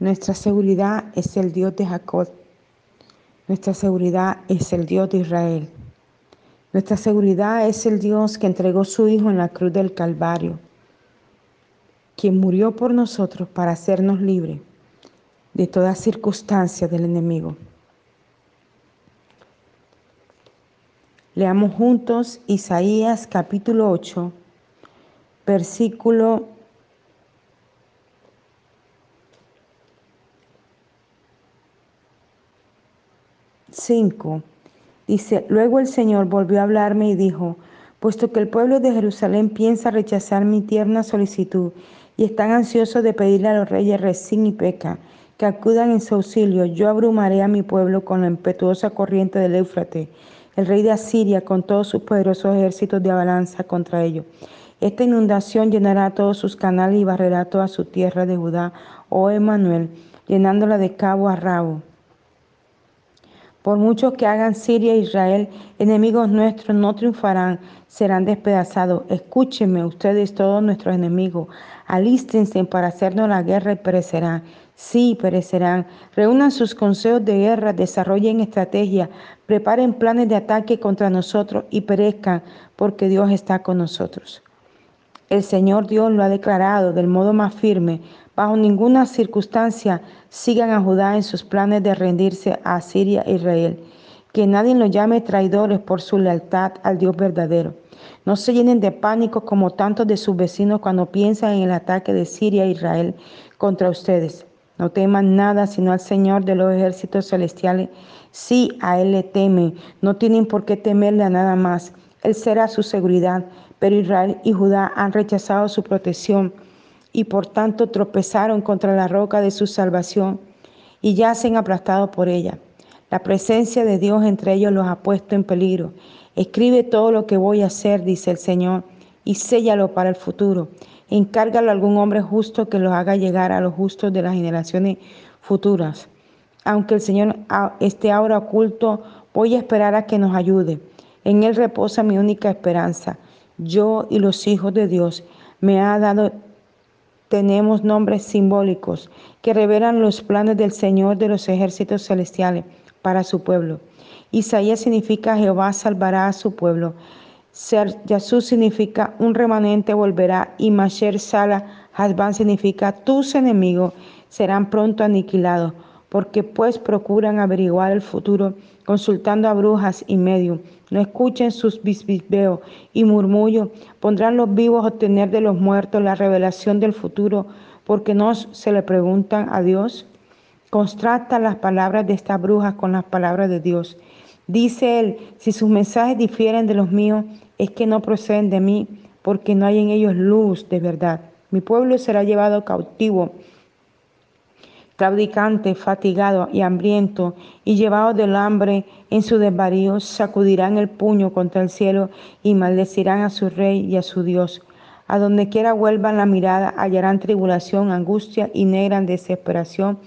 Nuestra seguridad es el Dios de Jacob. Nuestra seguridad es el Dios de Israel. Nuestra seguridad es el Dios que entregó su Hijo en la cruz del Calvario, quien murió por nosotros para hacernos libres de toda circunstancia del enemigo. Leamos juntos Isaías capítulo 8, versículo 5. Dice, luego el Señor volvió a hablarme y dijo, puesto que el pueblo de Jerusalén piensa rechazar mi tierna solicitud y están ansiosos de pedirle a los reyes Resín y Peca que acudan en su auxilio, yo abrumaré a mi pueblo con la impetuosa corriente del Éufrates, el rey de Asiria con todos sus poderosos ejércitos de avalanza contra ellos. Esta inundación llenará todos sus canales y barrerá toda su tierra de Judá, oh Emanuel, llenándola de cabo a rabo. Por muchos que hagan Siria e Israel, enemigos nuestros no triunfarán, serán despedazados. Escúchenme ustedes todos nuestros enemigos, alístense para hacernos la guerra y perecerán. Sí, perecerán. Reúnan sus consejos de guerra, desarrollen estrategias, preparen planes de ataque contra nosotros y perezcan, porque Dios está con nosotros. El Señor Dios lo ha declarado del modo más firme. Bajo ninguna circunstancia sigan a Judá en sus planes de rendirse a Siria e Israel. Que nadie los llame traidores por su lealtad al Dios verdadero. No se llenen de pánico como tantos de sus vecinos cuando piensan en el ataque de Siria e Israel contra ustedes. No teman nada sino al Señor de los ejércitos celestiales. Sí, a Él le temen. No tienen por qué temerle a nada más. Él será su seguridad. Pero Israel y Judá han rechazado su protección y por tanto tropezaron contra la roca de su salvación y yacen aplastados por ella. La presencia de Dios entre ellos los ha puesto en peligro. Escribe todo lo que voy a hacer, dice el Señor, y séllalo para el futuro. Encárgalo a algún hombre justo que los haga llegar a los justos de las generaciones futuras. Aunque el Señor esté ahora oculto, voy a esperar a que nos ayude. En Él reposa mi única esperanza. Yo y los hijos de Dios me ha dado tenemos nombres simbólicos que revelan los planes del Señor de los ejércitos celestiales para su pueblo. Isaías significa Jehová salvará a su pueblo. Ser Yasú significa un remanente volverá y Masher Sala Hasban significa tus enemigos serán pronto aniquilados, porque pues procuran averiguar el futuro consultando a brujas y medios. No escuchen sus bisbisbeos y murmullos. Pondrán los vivos a obtener de los muertos la revelación del futuro, porque no se le preguntan a Dios. Contrasta las palabras de estas brujas con las palabras de Dios. Dice él, si sus mensajes difieren de los míos, es que no proceden de mí, porque no hay en ellos luz de verdad. Mi pueblo será llevado cautivo, claudicante, fatigado y hambriento, y llevado del hambre en su desvarío, sacudirán el puño contra el cielo y maldecirán a su rey y a su Dios. A donde quiera vuelvan la mirada, hallarán tribulación, angustia y negra desesperación,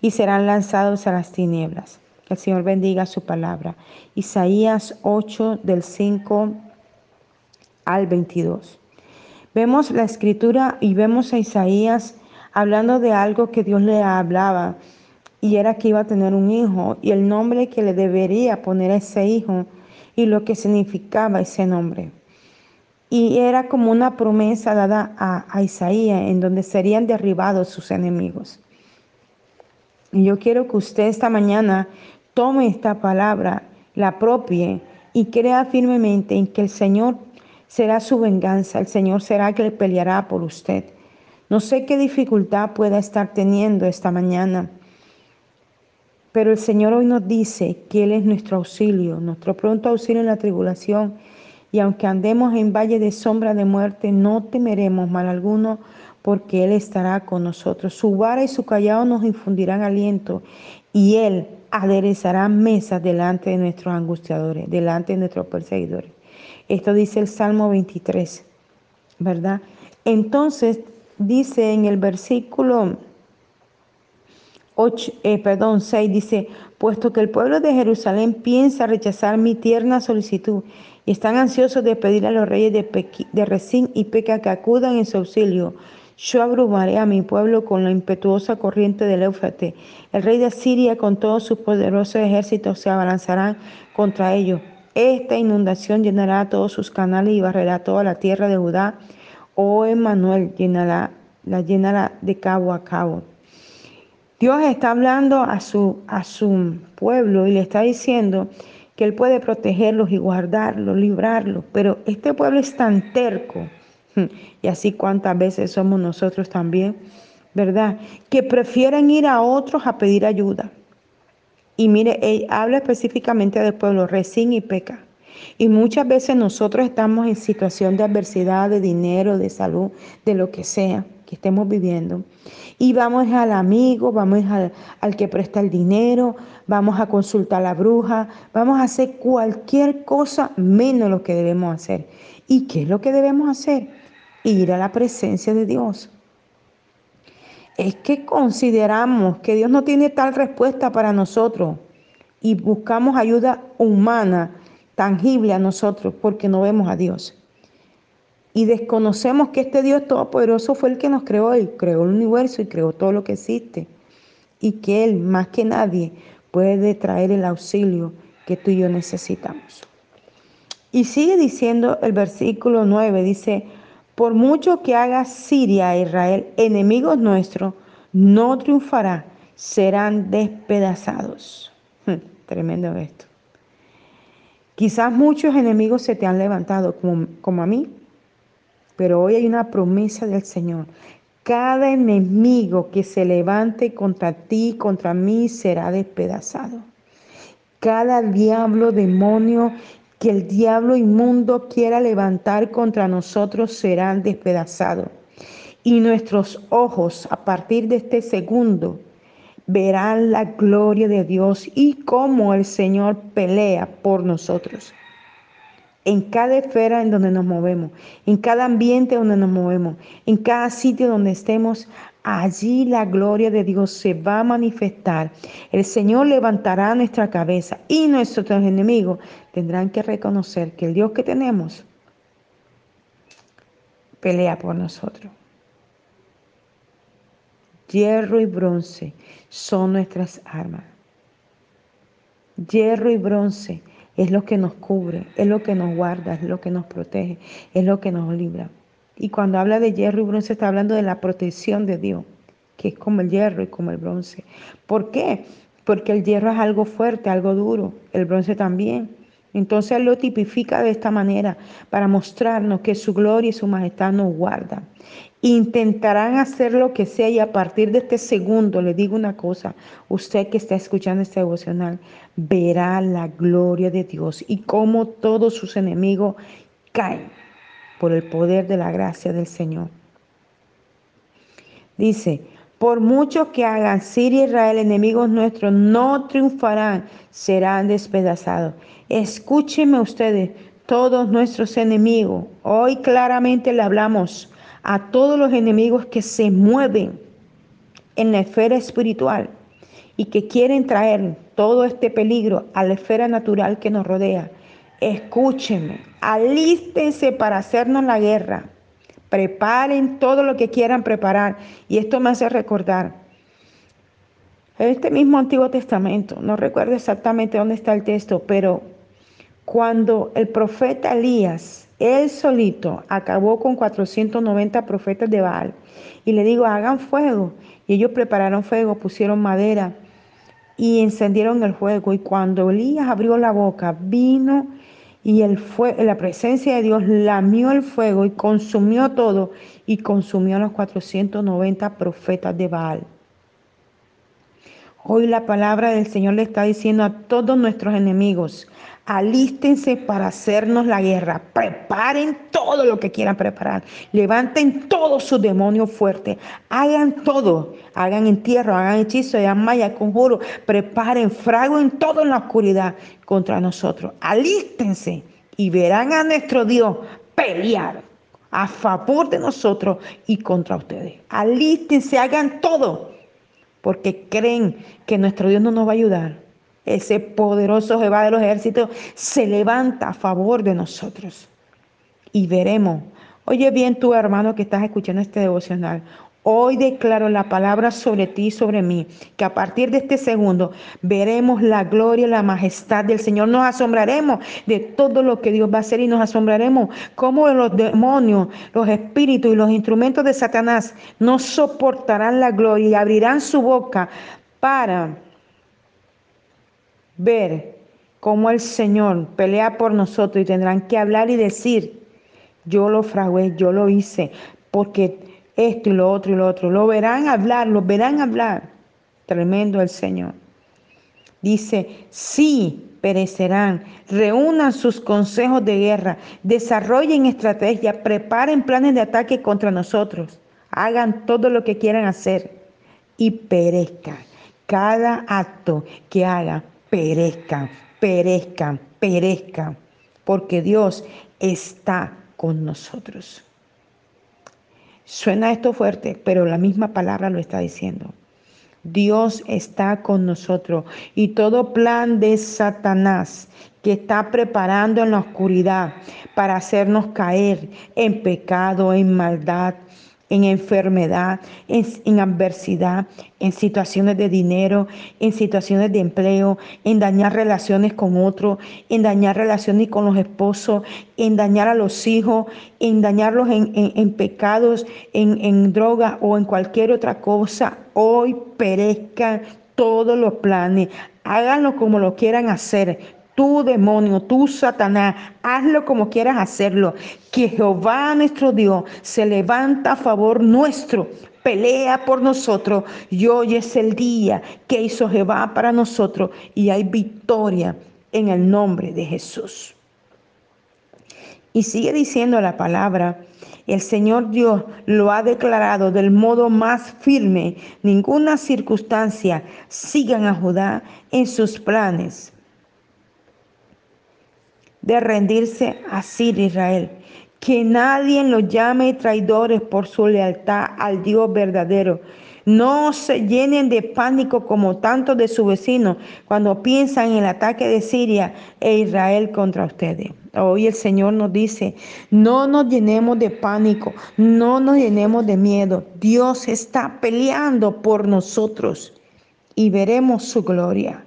y serán lanzados a las tinieblas. Que el Señor bendiga su palabra. Isaías 8 del 5 al 22. Vemos la escritura y vemos a Isaías hablando de algo que Dios le hablaba y era que iba a tener un hijo y el nombre que le debería poner a ese hijo y lo que significaba ese nombre. Y era como una promesa dada a, Isaías en donde serían derribados sus enemigos. Y yo quiero que usted esta mañana tome esta palabra, la apropie y crea firmemente en que el Señor será su venganza, el Señor será que le peleará por usted. No sé qué dificultad pueda estar teniendo esta mañana, pero el Señor hoy nos dice que Él es nuestro auxilio, nuestro pronto auxilio en la tribulación. Y aunque andemos en valle de sombra de muerte, no temeremos mal alguno, porque Él estará con nosotros. Su vara y su callado nos infundirán aliento, y Él aderezará mesas delante de nuestros angustiadores, delante de nuestros perseguidores. Esto dice el Salmo 23, ¿verdad? Entonces dice en el versículo 8, eh, perdón, 6, dice, puesto que el pueblo de Jerusalén piensa rechazar mi tierna solicitud y están ansiosos de pedir a los reyes de, de Resín y Peca que acudan en su auxilio, Yo abrumaré a mi pueblo con la impetuosa corriente del Éufrates. El rey de Siria con todos sus poderosos ejércitos se abalanzarán contra ellos. Esta inundación llenará todos sus canales y barrerá toda la tierra de Judá. Oh Emmanuel, llenará, la llenará de cabo a cabo. Dios está hablando a su, a su pueblo y le está diciendo que Él puede protegerlos y guardarlos, librarlos. Pero este pueblo es tan terco y así cuántas veces somos nosotros también, ¿verdad? Que prefieren ir a otros a pedir ayuda. Y mire, él habla específicamente del pueblo, resín y peca. Y muchas veces nosotros estamos en situación de adversidad, de dinero, de salud, de lo que sea que estemos viviendo. Y vamos al amigo, vamos al, al, que presta el dinero, vamos a consultar a la bruja, vamos a hacer cualquier cosa menos lo que debemos hacer. ¿Y qué es lo que debemos hacer? ir a la presencia de Dios. Es que consideramos que Dios no tiene tal respuesta para nosotros y buscamos ayuda humana, tangible a nosotros, porque no vemos a Dios. Y desconocemos que este Dios todopoderoso fue el que nos creó y creó el universo y creó todo lo que existe. Y que Él, más que nadie, puede traer el auxilio que tú y yo necesitamos. Y sigue diciendo el versículo 9, dice, por mucho que haga Siria e Israel enemigos nuestros, no triunfará, serán despedazados. Tremendo esto. Quizás muchos enemigos se te han levantado, como, a mí, pero hoy hay una promesa del Señor. Cada enemigo que se levante contra ti, contra mí, será despedazado. Cada diablo, demonio que el diablo inmundo quiera levantar contra nosotros serán despedazados. Y nuestros ojos a partir de este segundo verán la gloria de Dios y cómo el Señor pelea por nosotros. En cada esfera en donde nos movemos, en cada ambiente donde nos movemos, en cada sitio donde estemos, allí la gloria de Dios se va a manifestar. El Señor levantará nuestra cabeza y nuestros enemigos tendrán que reconocer que el Dios que tenemos pelea por nosotros. Hierro y bronce son nuestras armas. Hierro y bronce es lo que nos cubre, es lo que nos guarda, es lo que nos protege, es lo que nos libra. Y cuando habla de hierro y bronce está hablando de la protección de Dios, que es como el hierro y como el bronce. ¿Por qué? Porque el hierro es algo fuerte, algo duro, el bronce también. Entonces lo tipifica de esta manera para mostrarnos que su gloria y su majestad nos guardan. Intentarán hacer lo que sea y a partir de este segundo le digo una cosa, usted que está escuchando este devocional verá la gloria de Dios y cómo todos sus enemigos caen por el poder de la gracia del Señor. Dice, por mucho que hagan Siria y Israel enemigos nuestros, no triunfarán, serán despedazados. Escúchenme ustedes, todos nuestros enemigos. Hoy claramente le hablamos a todos los enemigos que se mueven en la esfera espiritual y que quieren traer todo este peligro a la esfera natural que nos rodea. Escúchenme, alístense para hacernos la guerra. Preparen todo lo que quieran preparar. Y esto me hace recordar. Este mismo Antiguo Testamento, no recuerdo exactamente dónde está el texto, pero cuando el profeta Elías, él solito, acabó con 490 profetas de Baal, y le digo, hagan fuego. Y ellos prepararon fuego, pusieron madera y encendieron el fuego. Y cuando Elías abrió la boca, vino y el la presencia de Dios lamió el fuego y consumió todo y consumió a los 490 profetas de Baal. Hoy la palabra del Señor le está diciendo a todos nuestros enemigos, alístense para hacernos la guerra, preparen todo lo que quieran preparar, levanten todos sus demonios fuertes, hagan todo, hagan entierro, hagan hechizo, hagan maya, conjuro, preparen, fraguen todo en la oscuridad contra nosotros, alístense y verán a nuestro Dios pelear a favor de nosotros y contra ustedes. Alístense, hagan todo porque creen que nuestro Dios no nos va a ayudar. Ese poderoso Jehová de los ejércitos se levanta a favor de nosotros. Y veremos, Oye bien tu hermano que estás escuchando este devocional. Hoy declaro la palabra sobre ti y sobre mí, que a partir de este segundo veremos la gloria y la majestad del Señor. Nos asombraremos de todo lo que Dios va a hacer y nos asombraremos cómo los demonios, los espíritus y los instrumentos de Satanás no soportarán la gloria y abrirán su boca para ver cómo el Señor pelea por nosotros y tendrán que hablar y decir, yo lo fragué, yo lo hice, porque esto y lo otro y lo otro. Lo verán hablar, lo verán hablar. Tremendo el Señor. Dice, sí, perecerán. Reúnan sus consejos de guerra, desarrollen estrategias, preparen planes de ataque contra nosotros. Hagan todo lo que quieran hacer y perezcan. Cada acto que hagan, perezcan, perezcan, perezcan, porque Dios está con nosotros. Suena esto fuerte, pero la misma palabra lo está diciendo. Dios está con nosotros y todo plan de Satanás que está preparando en la oscuridad para hacernos caer en pecado, en maldad, en enfermedad, en, adversidad, en situaciones de dinero, en situaciones de empleo, en dañar relaciones con otros, en dañar relaciones con los esposos, en dañar a los hijos, en dañarlos en, pecados, en, en droga o en cualquier otra cosa. Hoy perezcan todos los planes. Háganlo como lo quieran hacer, tú demonio, tú Satanás, hazlo como quieras hacerlo, que Jehová nuestro Dios se levanta a favor nuestro, pelea por nosotros. Y hoy es el día que hizo Jehová para nosotros y hay victoria en el nombre de Jesús. Y sigue diciendo la palabra, el Señor Dios lo ha declarado del modo más firme, ninguna circunstancia sigan a Judá en sus planes de rendirse a Sir Israel. Que nadie los llame traidores por su lealtad al Dios verdadero. No se llenen de pánico como tanto de su vecino cuando piensan en el ataque de Siria e Israel contra ustedes. Hoy el Señor nos dice, no nos llenemos de pánico, no nos llenemos de miedo. Dios está peleando por nosotros y veremos su gloria.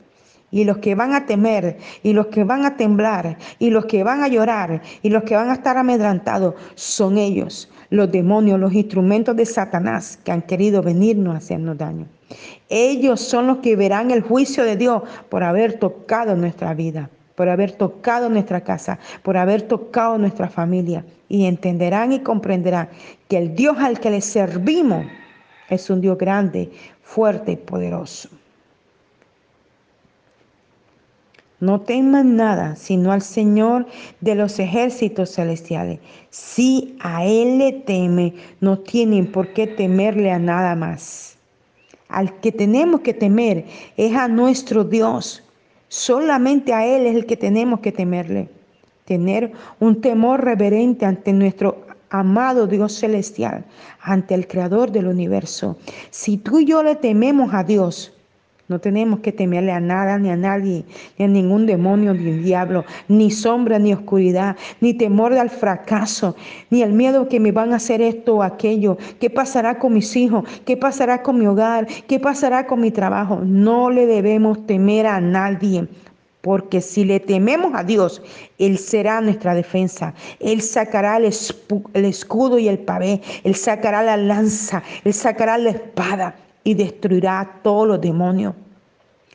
Y los que van a temer, y los que van a temblar, y los que van a llorar, y los que van a estar amedrantados, son ellos, los demonios, los instrumentos de Satanás que han querido venirnos a hacernos daño. Ellos son los que verán el juicio de Dios por haber tocado nuestra vida, por haber tocado nuestra casa, por haber tocado nuestra familia. Y entenderán y comprenderán que el Dios al que le servimos es un Dios grande, fuerte y poderoso. No teman nada, sino al Señor de los ejércitos celestiales. Si a Él le teme, no tienen por qué temerle a nada más. Al que tenemos que temer es a nuestro Dios. Solamente a Él es el que tenemos que temerle. Tener un temor reverente ante nuestro amado Dios celestial, ante el Creador del universo. Si tú y yo le tememos a Dios, no tenemos que temerle a nada ni a nadie, ni a ningún demonio ni diablo, ni sombra ni oscuridad, ni temor al fracaso, ni el miedo que me van a hacer esto o aquello. ¿Qué pasará con mis hijos? ¿Qué pasará con mi hogar? ¿Qué pasará con mi trabajo? No le debemos temer a nadie. Porque si le tememos a Dios, Él será nuestra defensa. Él sacará el, escudo y el pavé. Él sacará la lanza. Él sacará la espada y destruirá a todos los demonios.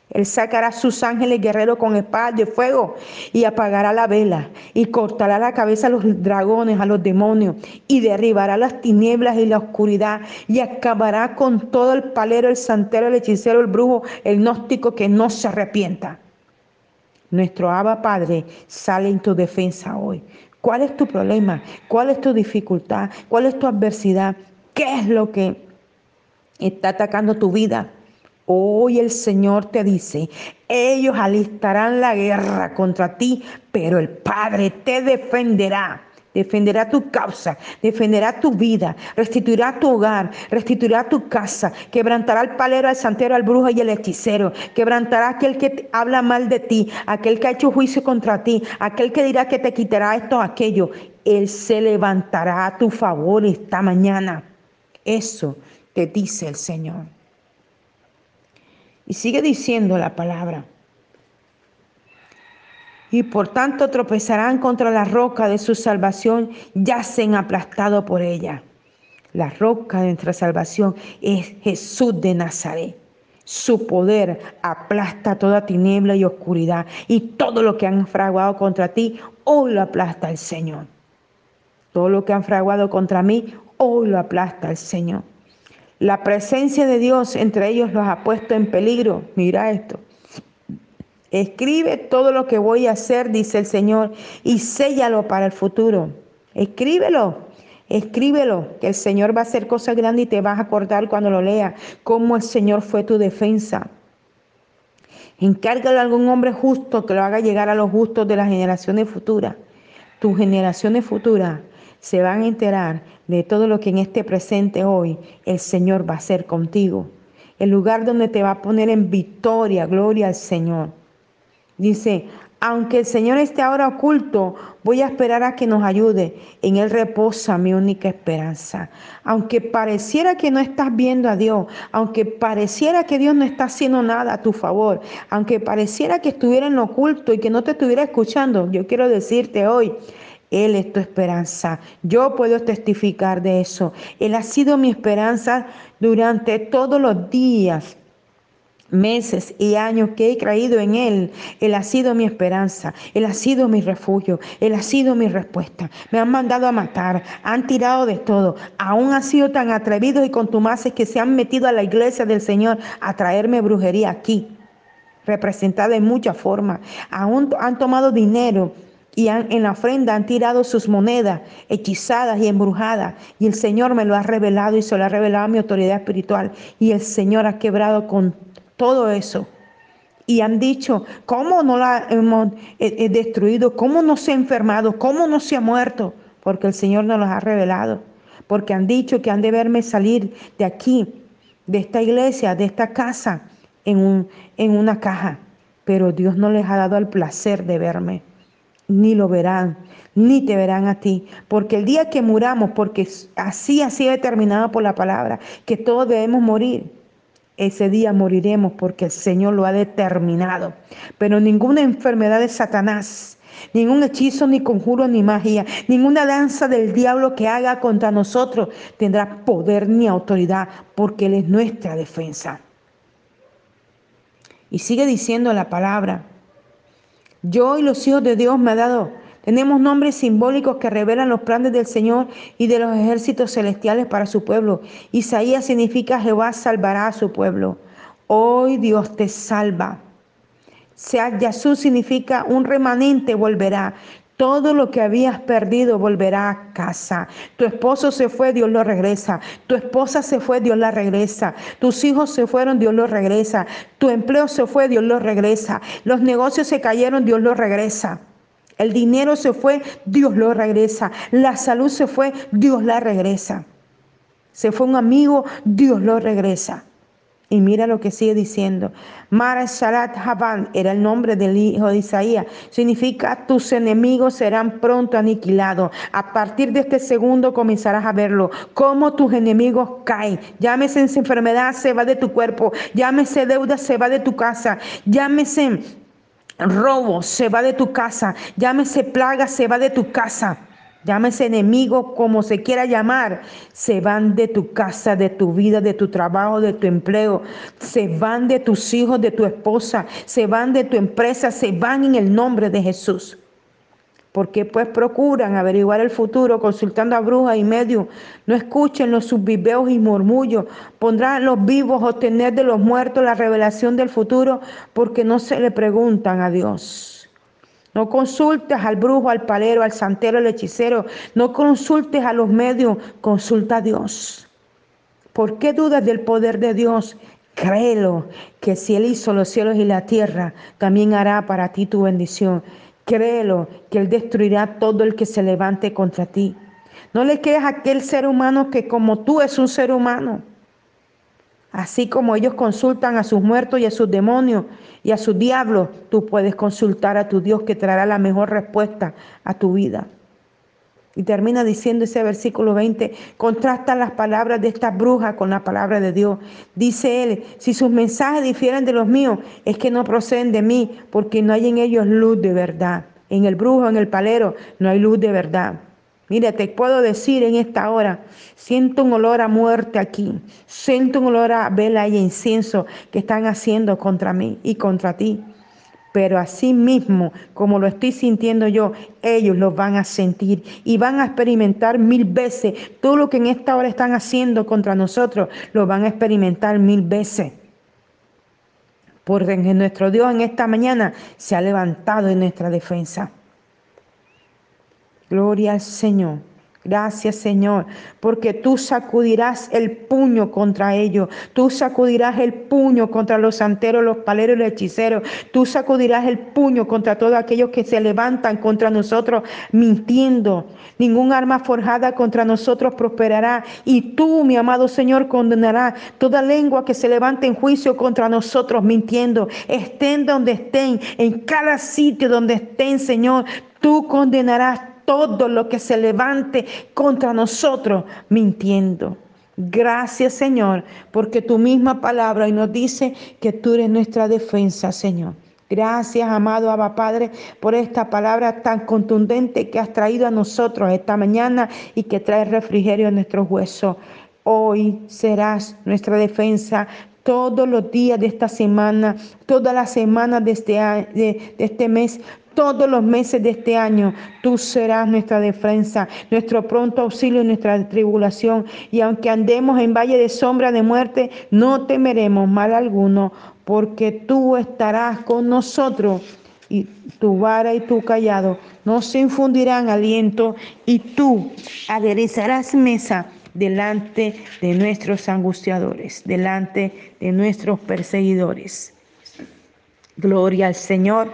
Él sacará a sus ángeles guerreros con espadas de fuego y apagará la vela y cortará la cabeza a los dragones, a los demonios y derribará las tinieblas y la oscuridad y acabará con todo el palero, el santero, el hechicero, el brujo, el gnóstico que no se arrepienta. Nuestro Abba Padre sale en tu defensa hoy. ¿Cuál es tu problema? ¿Cuál es tu dificultad? ¿Cuál es tu adversidad? ¿Qué es lo que está atacando tu vida. Hoy el Señor te dice, ellos alistarán la guerra contra ti, pero el Padre te defenderá. Defenderá tu causa, defenderá tu vida, restituirá tu hogar, restituirá tu casa, quebrantará al palero, al santero, al brujo y al hechicero, quebrantará aquel que habla mal de ti, aquel que ha hecho juicio contra ti, aquel que dirá que te quitará esto o aquello. Él se levantará a tu favor esta mañana. Eso te dice el Señor. Y sigue diciendo la palabra. Y por tanto tropezarán contra la roca de su salvación, yacen aplastados por ella. La roca de nuestra salvación es Jesús de Nazaret. Su poder aplasta toda tiniebla y oscuridad. Y todo lo que han fraguado contra ti, hoy lo aplasta el Señor. Todo lo que han fraguado contra mí, hoy lo aplasta el Señor. La presencia de Dios entre ellos los ha puesto en peligro. Mira esto. Escribe todo lo que voy a hacer, dice el Señor, y séllalo para el futuro. Escríbelo. Escríbelo, que el Señor va a hacer cosas grandes y te vas a acordar cuando lo leas cómo el Señor fue tu defensa. Encárgalo a algún hombre justo que lo haga llegar a los justos de las generaciones futuras. Tus generaciones futuras se van a enterar de todo lo que en este presente hoy el Señor va a hacer contigo. El lugar donde te va a poner en victoria, gloria al Señor. Dice, aunque el Señor esté ahora oculto, voy a esperar a que nos ayude. En Él reposa mi única esperanza. Aunque pareciera que no estás viendo a Dios, aunque pareciera que Dios no está haciendo nada a tu favor, aunque pareciera que estuviera en lo oculto y que no te estuviera escuchando, yo quiero decirte hoy, él es tu esperanza. Yo puedo testificar de eso. Él ha sido mi esperanza durante todos los días meses y años que he creído en Él. Él ha sido mi esperanza, Él ha sido mi refugio, Él ha sido mi respuesta. Me han mandado a matar, han tirado de todo, aún han sido tan atrevidos y contumaces que se han metido a la iglesia del Señor a traerme brujería aquí, representada en muchas formas. Aún han tomado dinero y en la ofrenda han tirado sus monedas hechizadas y embrujadas. Y el Señor me lo ha revelado y se lo ha revelado a mi autoridad espiritual. Y el Señor ha quebrado con todo eso. Y han dicho, ¿cómo no la hemos eh, eh, destruido? ¿Cómo no se ha enfermado? ¿Cómo no se ha muerto? Porque el Señor nos los ha revelado. Porque han dicho que han de verme salir de aquí, de esta iglesia, de esta casa, en, un, en una caja. Pero Dios no les ha dado el placer de verme. Ni lo verán, ni te verán a ti. Porque el día que muramos, porque así ha sido determinado por la palabra, que todos debemos morir ese día moriremos porque el Señor lo ha determinado. Pero ninguna enfermedad de Satanás, ningún hechizo, ni conjuro, ni magia, ninguna danza del diablo que haga contra nosotros tendrá poder ni autoridad porque Él es nuestra defensa. Y sigue diciendo la palabra, yo y los hijos de Dios me ha dado tenemos nombres simbólicos que revelan los planes del Señor y de los ejércitos celestiales para su pueblo. Isaías significa Jehová salvará a su pueblo. Hoy Dios te salva. Sea Yasú significa un remanente volverá. Todo lo que habías perdido volverá a casa. Tu esposo se fue, Dios lo regresa. Tu esposa se fue, Dios la regresa. Tus hijos se fueron, Dios los regresa. Tu empleo se fue, Dios lo regresa. Los negocios se cayeron, Dios los regresa. El dinero se fue, Dios lo regresa. La salud se fue, Dios la regresa. Se fue un amigo, Dios lo regresa. Y mira lo que sigue diciendo. Mara Shalat Haban era el nombre del hijo de Isaías. Significa tus enemigos serán pronto aniquilados. A partir de este segundo comenzarás a verlo. Cómo tus enemigos caen. Llámese enfermedad, se va de tu cuerpo. Llámese deuda, se va de tu casa. Llámese robo se va de tu casa, llámese plaga, se va de tu casa, llámese enemigo, como se quiera llamar, se van de tu casa, de tu vida, de tu trabajo, de tu empleo, se van de tus hijos, de tu esposa, se van de tu empresa, se van en el nombre de Jesús porque pues procuran averiguar el futuro consultando a brujas y medios. No escuchen los subviveos y murmullos. Pondrán los vivos obtener de los muertos la revelación del futuro porque no se le preguntan a Dios. No consultes al brujo, al palero, al santero, al hechicero. No consultes a los medios, consulta a Dios. ¿Por qué dudas del poder de Dios? Créelo, que si Él hizo los cielos y la tierra, también hará para ti tu bendición. Créelo, que Él destruirá todo el que se levante contra ti. No le creas a aquel ser humano que como tú es un ser humano. Así como ellos consultan a sus muertos y a sus demonios y a sus diablos, tú puedes consultar a tu Dios que traerá la mejor respuesta a tu vida. Y termina diciendo ese versículo 20, contrasta las palabras de esta bruja con la palabra de Dios. Dice él, si sus mensajes difieren de los míos, es que no proceden de mí, porque no hay en ellos luz de verdad. En el brujo, en el palero, no hay luz de verdad. Mira, te puedo decir en esta hora, siento un olor a muerte aquí, siento un olor a vela y incienso que están haciendo contra mí y contra ti pero así mismo, como lo estoy sintiendo yo, ellos lo van a sentir y van a experimentar mil veces. Todo lo que en esta hora están haciendo contra nosotros, lo van a experimentar mil veces. Porque nuestro Dios en esta mañana se ha levantado en nuestra defensa. Gloria al Señor. Gracias Señor, porque tú sacudirás el puño contra ellos, tú sacudirás el puño contra los santeros, los paleros y los hechiceros, tú sacudirás el puño contra todos aquellos que se levantan contra nosotros mintiendo. Ningún arma forjada contra nosotros prosperará y tú, mi amado Señor, condenarás toda lengua que se levante en juicio contra nosotros mintiendo. Estén donde estén, en cada sitio donde estén, Señor, tú condenarás todo lo que se levante contra nosotros mintiendo. Gracias Señor, porque tu misma palabra y nos dice que tú eres nuestra defensa, Señor. Gracias, amado Abba Padre, por esta palabra tan contundente que has traído a nosotros esta mañana y que trae refrigerio a nuestros huesos. Hoy serás nuestra defensa todos los días de esta semana, todas las semanas de este, de este mes, todos los meses de este año. Tú serás nuestra defensa, nuestro pronto auxilio en nuestra tribulación. Y aunque andemos en valle de sombra de muerte, no temeremos mal alguno, porque tú estarás con nosotros. Y tu vara y tu callado nos infundirán aliento y tú aderezarás mesa delante de nuestros angustiadores, delante de nuestros perseguidores. Gloria al Señor.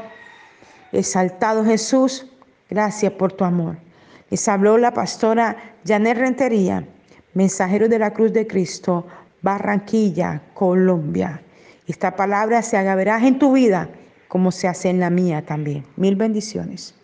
Exaltado Jesús, gracias por tu amor. Les habló la pastora Janet Rentería, mensajero de la Cruz de Cristo, Barranquilla, Colombia. Esta palabra se haga verás en tu vida como se hace en la mía también. Mil bendiciones.